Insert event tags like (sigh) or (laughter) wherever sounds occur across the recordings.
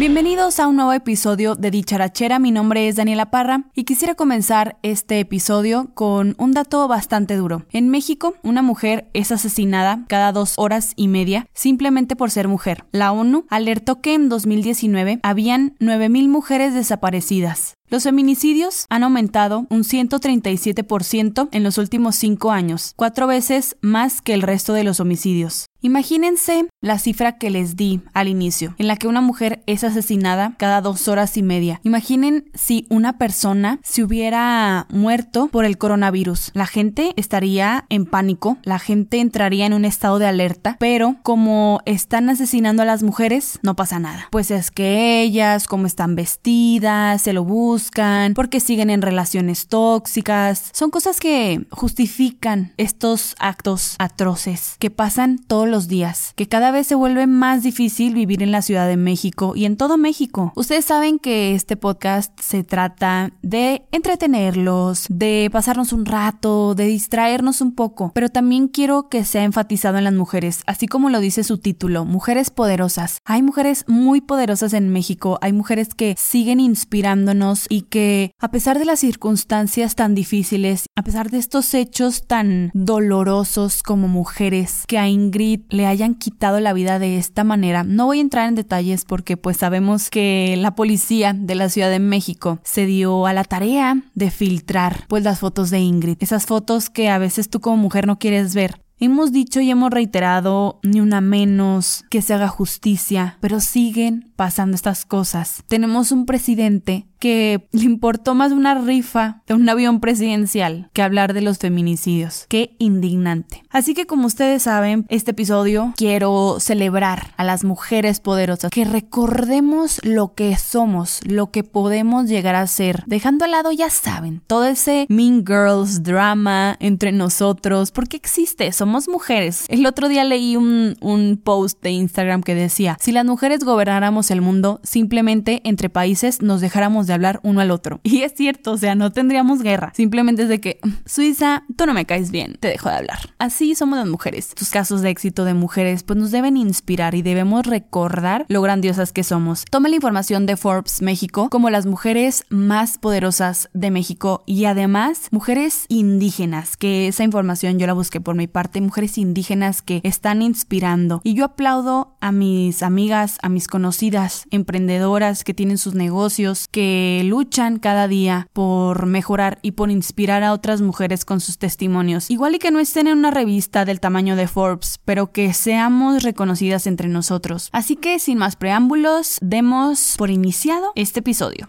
Bienvenidos a un nuevo episodio de Dicharachera, mi nombre es Daniela Parra y quisiera comenzar este episodio con un dato bastante duro. En México, una mujer es asesinada cada dos horas y media simplemente por ser mujer. La ONU alertó que en 2019 habían 9.000 mujeres desaparecidas. Los feminicidios han aumentado un 137% en los últimos cinco años, cuatro veces más que el resto de los homicidios. Imagínense la cifra que les di al inicio, en la que una mujer es asesinada cada dos horas y media. Imaginen si una persona se hubiera muerto por el coronavirus. La gente estaría en pánico, la gente entraría en un estado de alerta, pero como están asesinando a las mujeres, no pasa nada. Pues es que ellas, como están vestidas, se lo buscan, porque siguen en relaciones tóxicas, son cosas que justifican estos actos atroces que pasan todos los días, que cada vez se vuelve más difícil vivir en la Ciudad de México y en todo México. Ustedes saben que este podcast se trata de entretenerlos, de pasarnos un rato, de distraernos un poco, pero también quiero que sea enfatizado en las mujeres, así como lo dice su título, mujeres poderosas. Hay mujeres muy poderosas en México, hay mujeres que siguen inspirándonos y que a pesar de las circunstancias tan difíciles, a pesar de estos hechos tan dolorosos como mujeres que a Ingrid le hayan quitado la vida de esta manera. No voy a entrar en detalles porque pues sabemos que la policía de la Ciudad de México se dio a la tarea de filtrar pues las fotos de Ingrid. Esas fotos que a veces tú como mujer no quieres ver. Hemos dicho y hemos reiterado ni una menos que se haga justicia, pero siguen pasando estas cosas. Tenemos un presidente que le importó más una rifa de un avión presidencial que hablar de los feminicidios. Qué indignante. Así que como ustedes saben, este episodio quiero celebrar a las mujeres poderosas, que recordemos lo que somos, lo que podemos llegar a ser, dejando al lado, ya saben, todo ese Mean Girls drama entre nosotros, porque existe, somos mujeres. El otro día leí un, un post de Instagram que decía, si las mujeres gobernáramos el mundo, simplemente entre países nos dejáramos de hablar uno al otro. (laughs) Y es cierto, o sea, no tendríamos guerra. Simplemente es de que, Suiza, tú no me caes bien, te dejo de hablar. Así somos las mujeres. Tus casos de éxito de mujeres pues nos deben inspirar y debemos recordar lo grandiosas que somos. Toma la información de Forbes México como las mujeres más poderosas de México y además mujeres indígenas, que esa información yo la busqué por mi parte, mujeres indígenas que están inspirando. Y yo aplaudo a mis amigas, a mis conocidas emprendedoras que tienen sus negocios, que luchan cada día por mejorar y por inspirar a otras mujeres con sus testimonios. Igual y que no estén en una revista del tamaño de Forbes, pero que seamos reconocidas entre nosotros. Así que sin más preámbulos, demos por iniciado este episodio.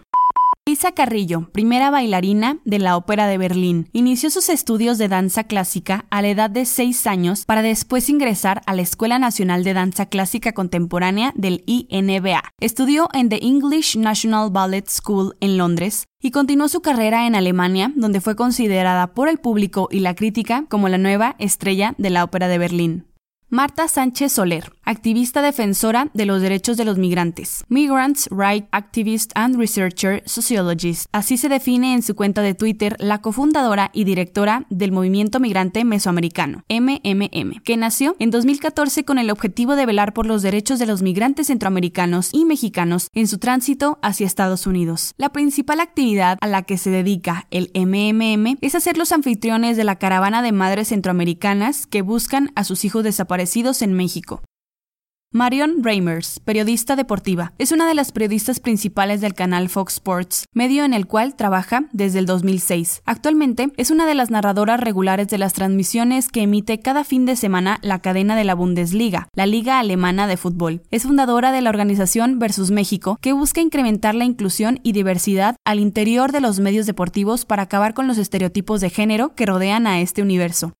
Lisa Carrillo, primera bailarina de la Ópera de Berlín, inició sus estudios de danza clásica a la edad de 6 años para después ingresar a la Escuela Nacional de Danza Clásica Contemporánea del INBA. Estudió en The English National Ballet School en Londres y continuó su carrera en Alemania, donde fue considerada por el público y la crítica como la nueva estrella de la Ópera de Berlín. Marta Sánchez Soler, activista defensora de los derechos de los migrantes, Migrants Right Activist and Researcher Sociologist. Así se define en su cuenta de Twitter la cofundadora y directora del Movimiento Migrante Mesoamericano, MMM, que nació en 2014 con el objetivo de velar por los derechos de los migrantes centroamericanos y mexicanos en su tránsito hacia Estados Unidos. La principal actividad a la que se dedica el MMM es hacer los anfitriones de la caravana de madres centroamericanas que buscan a sus hijos desaparecidos en México. Marion Reimers, periodista deportiva, es una de las periodistas principales del canal Fox Sports, medio en el cual trabaja desde el 2006. Actualmente es una de las narradoras regulares de las transmisiones que emite cada fin de semana la cadena de la Bundesliga, la liga alemana de fútbol. Es fundadora de la organización Versus México, que busca incrementar la inclusión y diversidad al interior de los medios deportivos para acabar con los estereotipos de género que rodean a este universo.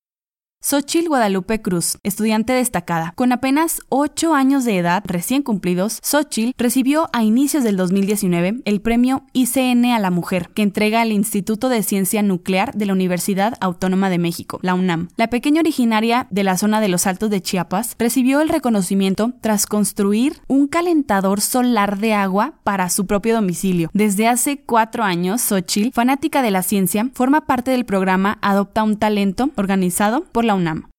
Xochil Guadalupe Cruz, estudiante destacada. Con apenas 8 años de edad recién cumplidos, Xochil recibió a inicios del 2019 el premio ICN a la Mujer, que entrega el Instituto de Ciencia Nuclear de la Universidad Autónoma de México, la UNAM. La pequeña originaria de la zona de los Altos de Chiapas recibió el reconocimiento tras construir un calentador solar de agua para su propio domicilio. Desde hace cuatro años, Xochil, fanática de la ciencia, forma parte del programa Adopta un Talento, organizado por la UNAM.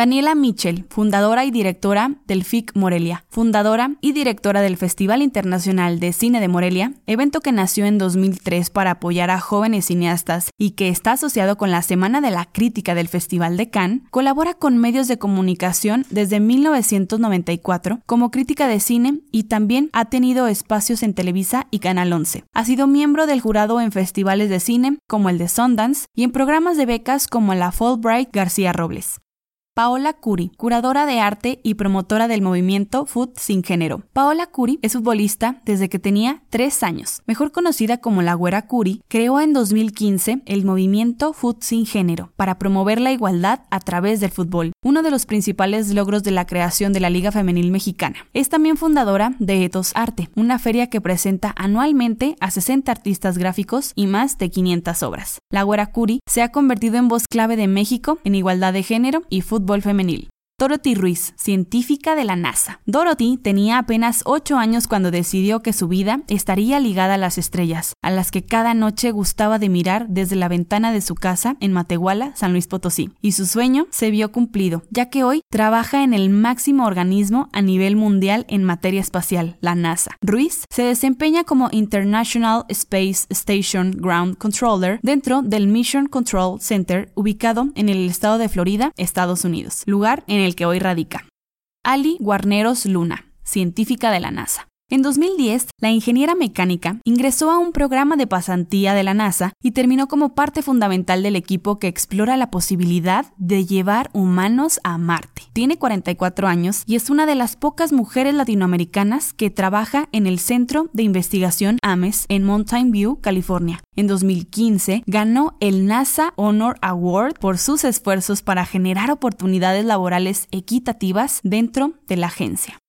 Daniela Mitchell, fundadora y directora del FIC Morelia, fundadora y directora del Festival Internacional de Cine de Morelia, evento que nació en 2003 para apoyar a jóvenes cineastas y que está asociado con la Semana de la Crítica del Festival de Cannes, colabora con medios de comunicación desde 1994 como crítica de cine y también ha tenido espacios en Televisa y Canal 11. Ha sido miembro del jurado en festivales de cine como el de Sundance y en programas de becas como la Fulbright García Robles. Paola Curi, curadora de arte y promotora del movimiento Food Sin Género. Paola Curi es futbolista desde que tenía tres años. Mejor conocida como la Güera Curi, creó en 2015 el movimiento Food Sin Género para promover la igualdad a través del fútbol, uno de los principales logros de la creación de la Liga Femenil Mexicana. Es también fundadora de Etos Arte, una feria que presenta anualmente a 60 artistas gráficos y más de 500 obras. La Güera Curi se ha convertido en voz clave de México en igualdad de género y fútbol femenil. Dorothy Ruiz, científica de la NASA. Dorothy tenía apenas 8 años cuando decidió que su vida estaría ligada a las estrellas, a las que cada noche gustaba de mirar desde la ventana de su casa en Matehuala, San Luis Potosí. Y su sueño se vio cumplido, ya que hoy trabaja en el máximo organismo a nivel mundial en materia espacial, la NASA. Ruiz se desempeña como International Space Station Ground Controller dentro del Mission Control Center ubicado en el estado de Florida, Estados Unidos, lugar en el que hoy radica. Ali Guarneros Luna, científica de la NASA. En 2010, la ingeniera mecánica ingresó a un programa de pasantía de la NASA y terminó como parte fundamental del equipo que explora la posibilidad de llevar humanos a Marte. Tiene 44 años y es una de las pocas mujeres latinoamericanas que trabaja en el Centro de Investigación AMES en Mountain View, California. En 2015 ganó el NASA Honor Award por sus esfuerzos para generar oportunidades laborales equitativas dentro de la agencia.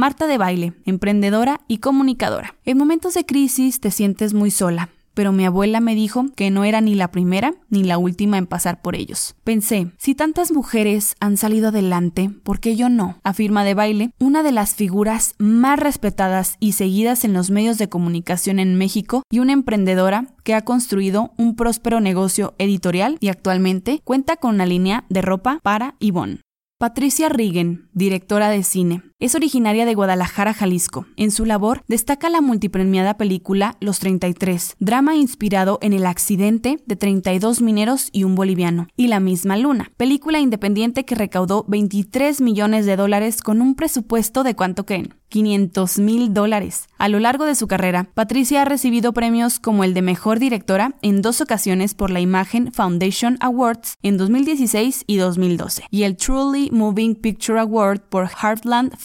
Marta de baile, emprendedora y comunicadora. En momentos de crisis te sientes muy sola, pero mi abuela me dijo que no era ni la primera ni la última en pasar por ellos. Pensé, si tantas mujeres han salido adelante, ¿por qué yo no? Afirma de baile, una de las figuras más respetadas y seguidas en los medios de comunicación en México y una emprendedora que ha construido un próspero negocio editorial y actualmente cuenta con una línea de ropa para Yvonne. Patricia Rigen, directora de cine, es originaria de Guadalajara, Jalisco. En su labor destaca la multipremiada película Los 33, drama inspirado en el accidente de 32 mineros y un boliviano, y La misma luna, película independiente que recaudó 23 millones de dólares con un presupuesto de cuánto creen, 500 mil dólares. A lo largo de su carrera, Patricia ha recibido premios como el de Mejor Directora en dos ocasiones por la Imagen Foundation Awards en 2016 y 2012, y el Truly Moving Picture Award por Heartland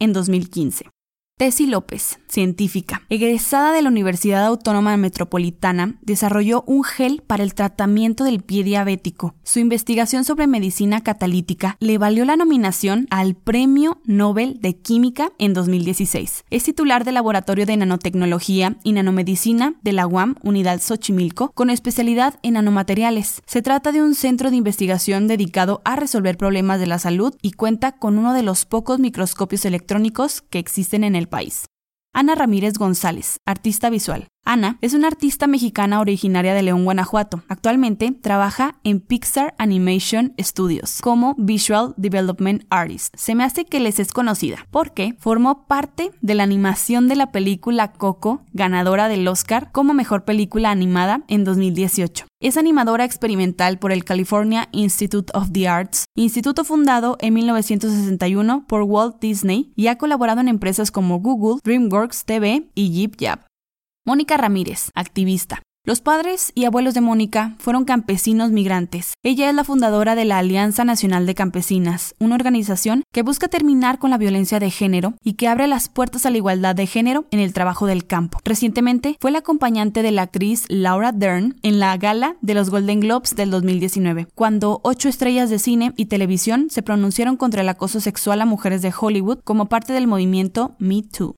en 2015. Tessie López, científica, egresada de la Universidad Autónoma Metropolitana, desarrolló un gel para el tratamiento del pie diabético. Su investigación sobre medicina catalítica le valió la nominación al Premio Nobel de Química en 2016. Es titular del Laboratorio de Nanotecnología y Nanomedicina de la UAM Unidad Xochimilco con especialidad en nanomateriales. Se trata de un centro de investigación dedicado a resolver problemas de la salud y cuenta con uno de los pocos microscopios electrónicos que existen en el país. Ana Ramírez González, artista visual. Ana es una artista mexicana originaria de León, Guanajuato. Actualmente trabaja en Pixar Animation Studios como Visual Development Artist. Se me hace que les es conocida porque formó parte de la animación de la película Coco, ganadora del Oscar como mejor película animada en 2018. Es animadora experimental por el California Institute of the Arts, instituto fundado en 1961 por Walt Disney y ha colaborado en empresas como Google, DreamWorks TV y Yip Yap. Mónica Ramírez, activista. Los padres y abuelos de Mónica fueron campesinos migrantes. Ella es la fundadora de la Alianza Nacional de Campesinas, una organización que busca terminar con la violencia de género y que abre las puertas a la igualdad de género en el trabajo del campo. Recientemente fue la acompañante de la actriz Laura Dern en la gala de los Golden Globes del 2019, cuando ocho estrellas de cine y televisión se pronunciaron contra el acoso sexual a mujeres de Hollywood como parte del movimiento Me Too.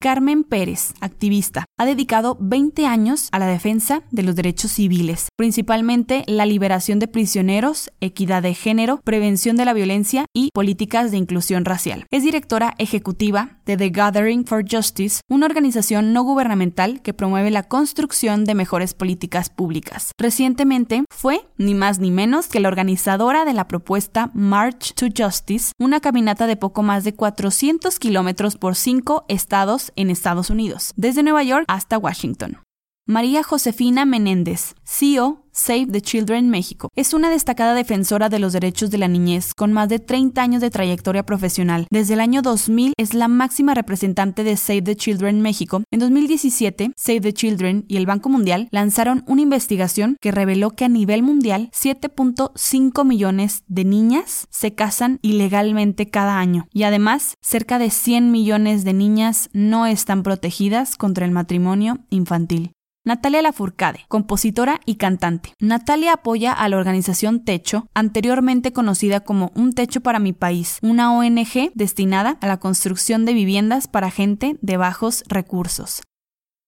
Carmen Pérez, activista, ha dedicado 20 años a la defensa de los derechos civiles, principalmente la liberación de prisioneros, equidad de género, prevención de la violencia y políticas de inclusión racial. Es directora ejecutiva de The Gathering for Justice, una organización no gubernamental que promueve la construcción de mejores políticas públicas. Recientemente fue, ni más ni menos, que la organizadora de la propuesta March to Justice, una caminata de poco más de 400 kilómetros por cinco estados en Estados Unidos, desde Nueva York hasta Washington. María Josefina Menéndez, CEO Save the Children México. Es una destacada defensora de los derechos de la niñez con más de 30 años de trayectoria profesional. Desde el año 2000 es la máxima representante de Save the Children México. En 2017, Save the Children y el Banco Mundial lanzaron una investigación que reveló que a nivel mundial 7.5 millones de niñas se casan ilegalmente cada año y además cerca de 100 millones de niñas no están protegidas contra el matrimonio infantil. Natalia Lafourcade, compositora y cantante. Natalia apoya a la organización Techo, anteriormente conocida como Un Techo para mi País, una ONG destinada a la construcción de viviendas para gente de bajos recursos.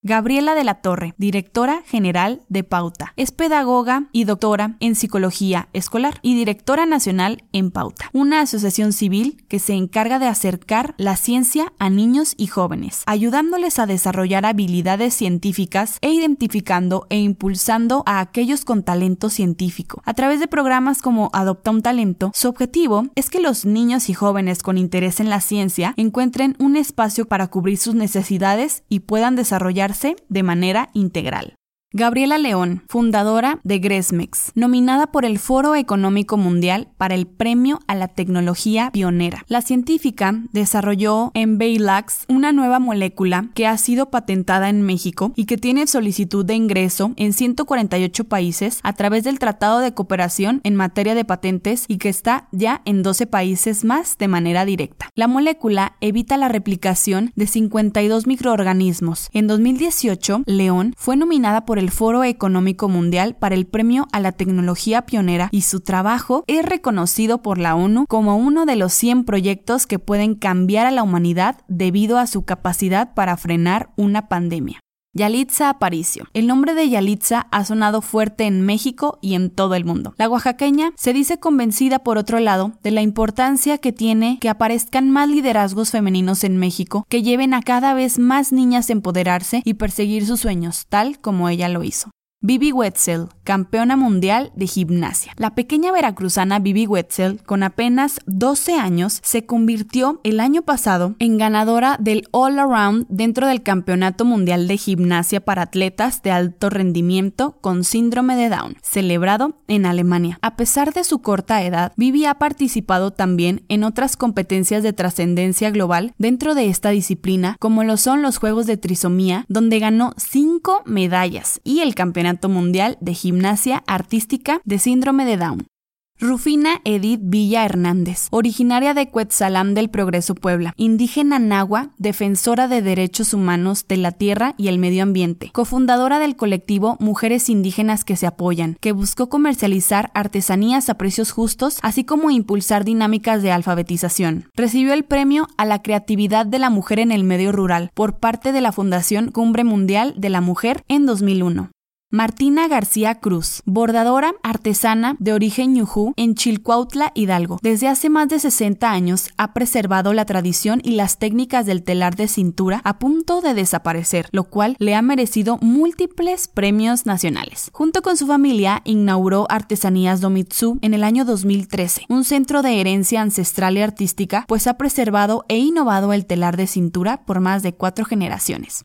Gabriela de la Torre, directora general de Pauta. Es pedagoga y doctora en psicología escolar y directora nacional en Pauta, una asociación civil que se encarga de acercar la ciencia a niños y jóvenes, ayudándoles a desarrollar habilidades científicas e identificando e impulsando a aquellos con talento científico. A través de programas como Adopta un Talento, su objetivo es que los niños y jóvenes con interés en la ciencia encuentren un espacio para cubrir sus necesidades y puedan desarrollar de manera integral. Gabriela León, fundadora de Gresmex, nominada por el Foro Económico Mundial para el Premio a la Tecnología Pionera. La científica desarrolló en Baylax una nueva molécula que ha sido patentada en México y que tiene solicitud de ingreso en 148 países a través del Tratado de Cooperación en materia de patentes y que está ya en 12 países más de manera directa. La molécula evita la replicación de 52 microorganismos. En 2018, León fue nominada por el Foro Económico Mundial para el Premio a la Tecnología Pionera y su trabajo es reconocido por la ONU como uno de los 100 proyectos que pueden cambiar a la humanidad debido a su capacidad para frenar una pandemia. Yalitza Aparicio. El nombre de Yalitza ha sonado fuerte en México y en todo el mundo. La oaxaqueña se dice convencida, por otro lado, de la importancia que tiene que aparezcan más liderazgos femeninos en México que lleven a cada vez más niñas a empoderarse y perseguir sus sueños, tal como ella lo hizo. Bibi Wetzel, campeona mundial de gimnasia. La pequeña veracruzana Bibi Wetzel, con apenas 12 años, se convirtió el año pasado en ganadora del All Around dentro del Campeonato Mundial de Gimnasia para atletas de alto rendimiento con síndrome de Down, celebrado en Alemania. A pesar de su corta edad, Bibi ha participado también en otras competencias de trascendencia global dentro de esta disciplina, como lo son los Juegos de Trisomía, donde ganó 5 medallas, y el Campeonato Mundial de Gimnasia Artística de Síndrome de Down. Rufina Edith Villa Hernández, originaria de Cuetzalam del Progreso Puebla, indígena nahua, defensora de derechos humanos de la tierra y el medio ambiente, cofundadora del colectivo Mujeres Indígenas que se apoyan, que buscó comercializar artesanías a precios justos, así como impulsar dinámicas de alfabetización. Recibió el premio a la creatividad de la mujer en el medio rural por parte de la Fundación Cumbre Mundial de la Mujer en 2001. Martina García Cruz, bordadora artesana de origen ñujú en Chilcuautla, Hidalgo. Desde hace más de 60 años ha preservado la tradición y las técnicas del telar de cintura a punto de desaparecer, lo cual le ha merecido múltiples premios nacionales. Junto con su familia inauguró Artesanías Domitsu en el año 2013, un centro de herencia ancestral y artística, pues ha preservado e innovado el telar de cintura por más de cuatro generaciones.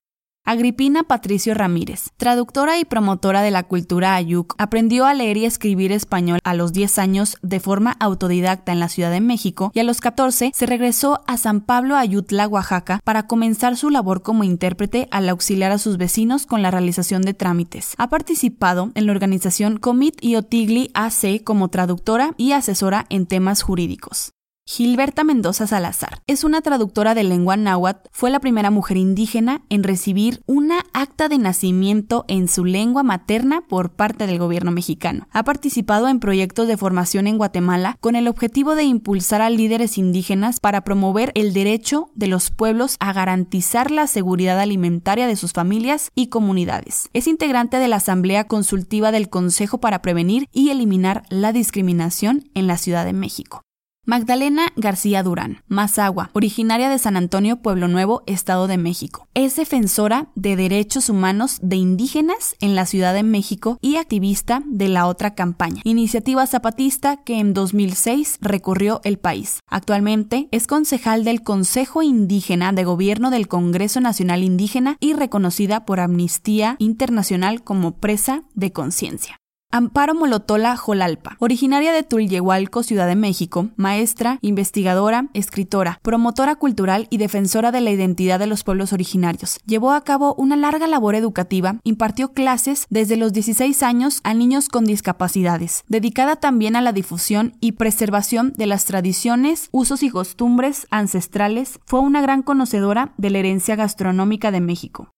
Agripina Patricio Ramírez, traductora y promotora de la cultura ayuk, aprendió a leer y escribir español a los 10 años de forma autodidacta en la Ciudad de México y a los 14 se regresó a San Pablo Ayutla, Oaxaca, para comenzar su labor como intérprete al auxiliar a sus vecinos con la realización de trámites. Ha participado en la organización Comit y Otigli AC como traductora y asesora en temas jurídicos. Gilberta Mendoza Salazar es una traductora de lengua náhuatl, fue la primera mujer indígena en recibir una acta de nacimiento en su lengua materna por parte del gobierno mexicano. Ha participado en proyectos de formación en Guatemala con el objetivo de impulsar a líderes indígenas para promover el derecho de los pueblos a garantizar la seguridad alimentaria de sus familias y comunidades. Es integrante de la Asamblea Consultiva del Consejo para Prevenir y Eliminar la Discriminación en la Ciudad de México. Magdalena García Durán, Mazagua, originaria de San Antonio, Pueblo Nuevo, Estado de México. Es defensora de derechos humanos de indígenas en la Ciudad de México y activista de la otra campaña, iniciativa zapatista que en 2006 recorrió el país. Actualmente es concejal del Consejo Indígena de Gobierno del Congreso Nacional Indígena y reconocida por Amnistía Internacional como presa de conciencia. Amparo Molotola Jolalpa, originaria de Tulyehualco, Ciudad de México, maestra, investigadora, escritora, promotora cultural y defensora de la identidad de los pueblos originarios. Llevó a cabo una larga labor educativa, impartió clases desde los 16 años a niños con discapacidades, dedicada también a la difusión y preservación de las tradiciones, usos y costumbres ancestrales, fue una gran conocedora de la herencia gastronómica de México.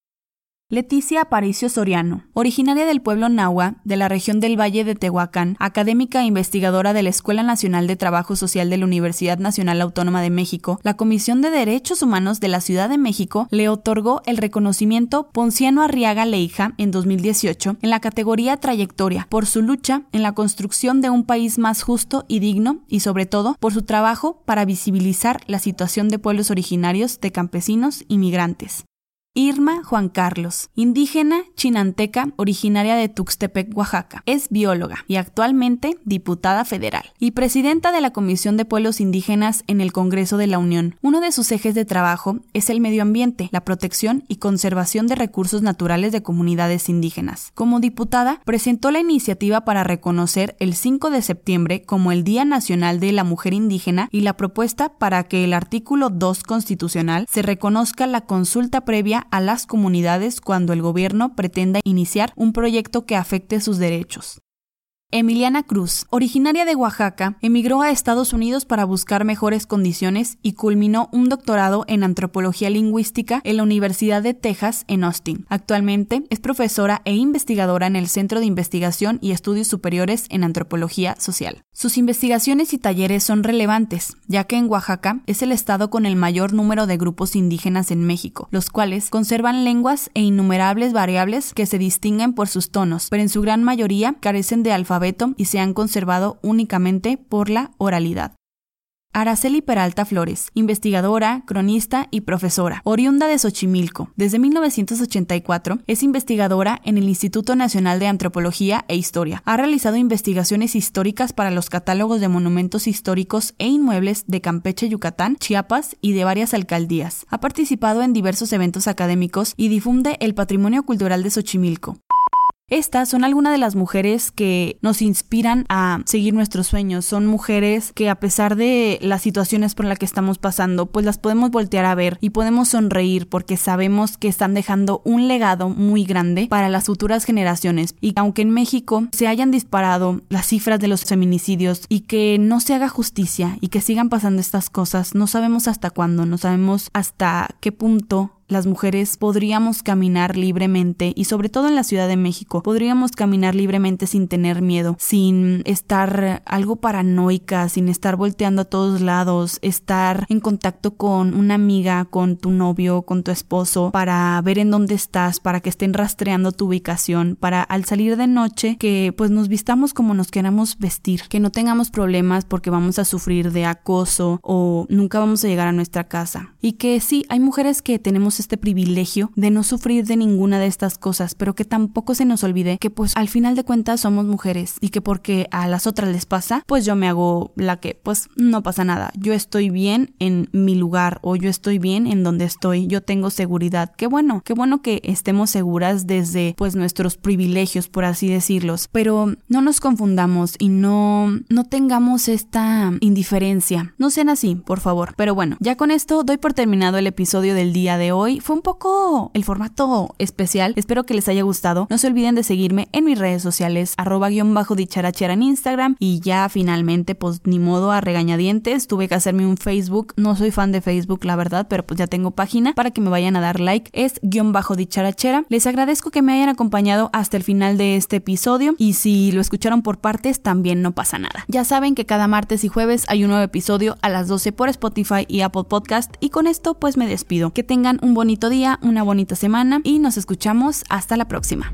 Leticia Aparicio Soriano, originaria del pueblo Nahua, de la región del Valle de Tehuacán, académica e investigadora de la Escuela Nacional de Trabajo Social de la Universidad Nacional Autónoma de México, la Comisión de Derechos Humanos de la Ciudad de México le otorgó el reconocimiento Ponciano Arriaga Leija en 2018 en la categoría Trayectoria por su lucha en la construcción de un país más justo y digno y sobre todo por su trabajo para visibilizar la situación de pueblos originarios, de campesinos y migrantes. Irma Juan Carlos, indígena chinanteca originaria de Tuxtepec, Oaxaca. Es bióloga y actualmente diputada federal y presidenta de la Comisión de Pueblos Indígenas en el Congreso de la Unión. Uno de sus ejes de trabajo es el medio ambiente, la protección y conservación de recursos naturales de comunidades indígenas. Como diputada, presentó la iniciativa para reconocer el 5 de septiembre como el Día Nacional de la Mujer Indígena y la propuesta para que el artículo 2 constitucional se reconozca la consulta previa a las comunidades cuando el gobierno pretenda iniciar un proyecto que afecte sus derechos. Emiliana Cruz, originaria de Oaxaca, emigró a Estados Unidos para buscar mejores condiciones y culminó un doctorado en antropología lingüística en la Universidad de Texas en Austin. Actualmente es profesora e investigadora en el Centro de Investigación y Estudios Superiores en Antropología Social. Sus investigaciones y talleres son relevantes, ya que en Oaxaca es el estado con el mayor número de grupos indígenas en México, los cuales conservan lenguas e innumerables variables que se distinguen por sus tonos, pero en su gran mayoría carecen de alfabeto y se han conservado únicamente por la oralidad. Araceli Peralta Flores, investigadora, cronista y profesora, oriunda de Xochimilco. Desde 1984 es investigadora en el Instituto Nacional de Antropología e Historia. Ha realizado investigaciones históricas para los catálogos de monumentos históricos e inmuebles de Campeche, Yucatán, Chiapas y de varias alcaldías. Ha participado en diversos eventos académicos y difunde el patrimonio cultural de Xochimilco. Estas son algunas de las mujeres que nos inspiran a seguir nuestros sueños. Son mujeres que a pesar de las situaciones por las que estamos pasando, pues las podemos voltear a ver y podemos sonreír porque sabemos que están dejando un legado muy grande para las futuras generaciones. Y aunque en México se hayan disparado las cifras de los feminicidios y que no se haga justicia y que sigan pasando estas cosas, no sabemos hasta cuándo, no sabemos hasta qué punto las mujeres podríamos caminar libremente y sobre todo en la Ciudad de México, podríamos caminar libremente sin tener miedo, sin estar algo paranoica, sin estar volteando a todos lados, estar en contacto con una amiga, con tu novio, con tu esposo, para ver en dónde estás, para que estén rastreando tu ubicación, para al salir de noche que pues nos vistamos como nos queramos vestir, que no tengamos problemas porque vamos a sufrir de acoso o nunca vamos a llegar a nuestra casa. Y que sí, hay mujeres que tenemos este privilegio de no sufrir de ninguna de estas cosas, pero que tampoco se nos olvide que pues al final de cuentas somos mujeres y que porque a las otras les pasa, pues yo me hago la que pues no pasa nada. Yo estoy bien en mi lugar o yo estoy bien en donde estoy, yo tengo seguridad. Qué bueno, qué bueno que estemos seguras desde pues nuestros privilegios, por así decirlos, pero no nos confundamos y no no tengamos esta indiferencia. No sean así, por favor. Pero bueno, ya con esto doy por terminado el episodio del día de hoy. Fue un poco el formato especial. Espero que les haya gustado. No se olviden de seguirme en mis redes sociales, arroba guion bajo dicharachera en Instagram. Y ya finalmente, pues ni modo a regañadientes. Tuve que hacerme un Facebook. No soy fan de Facebook, la verdad, pero pues ya tengo página para que me vayan a dar like. Es guion bajo dicharachera. Les agradezco que me hayan acompañado hasta el final de este episodio. Y si lo escucharon por partes, también no pasa nada. Ya saben que cada martes y jueves hay un nuevo episodio a las 12 por Spotify y Apple Podcast. Y con esto pues me despido. Que tengan bonito día, una bonita semana y nos escuchamos hasta la próxima.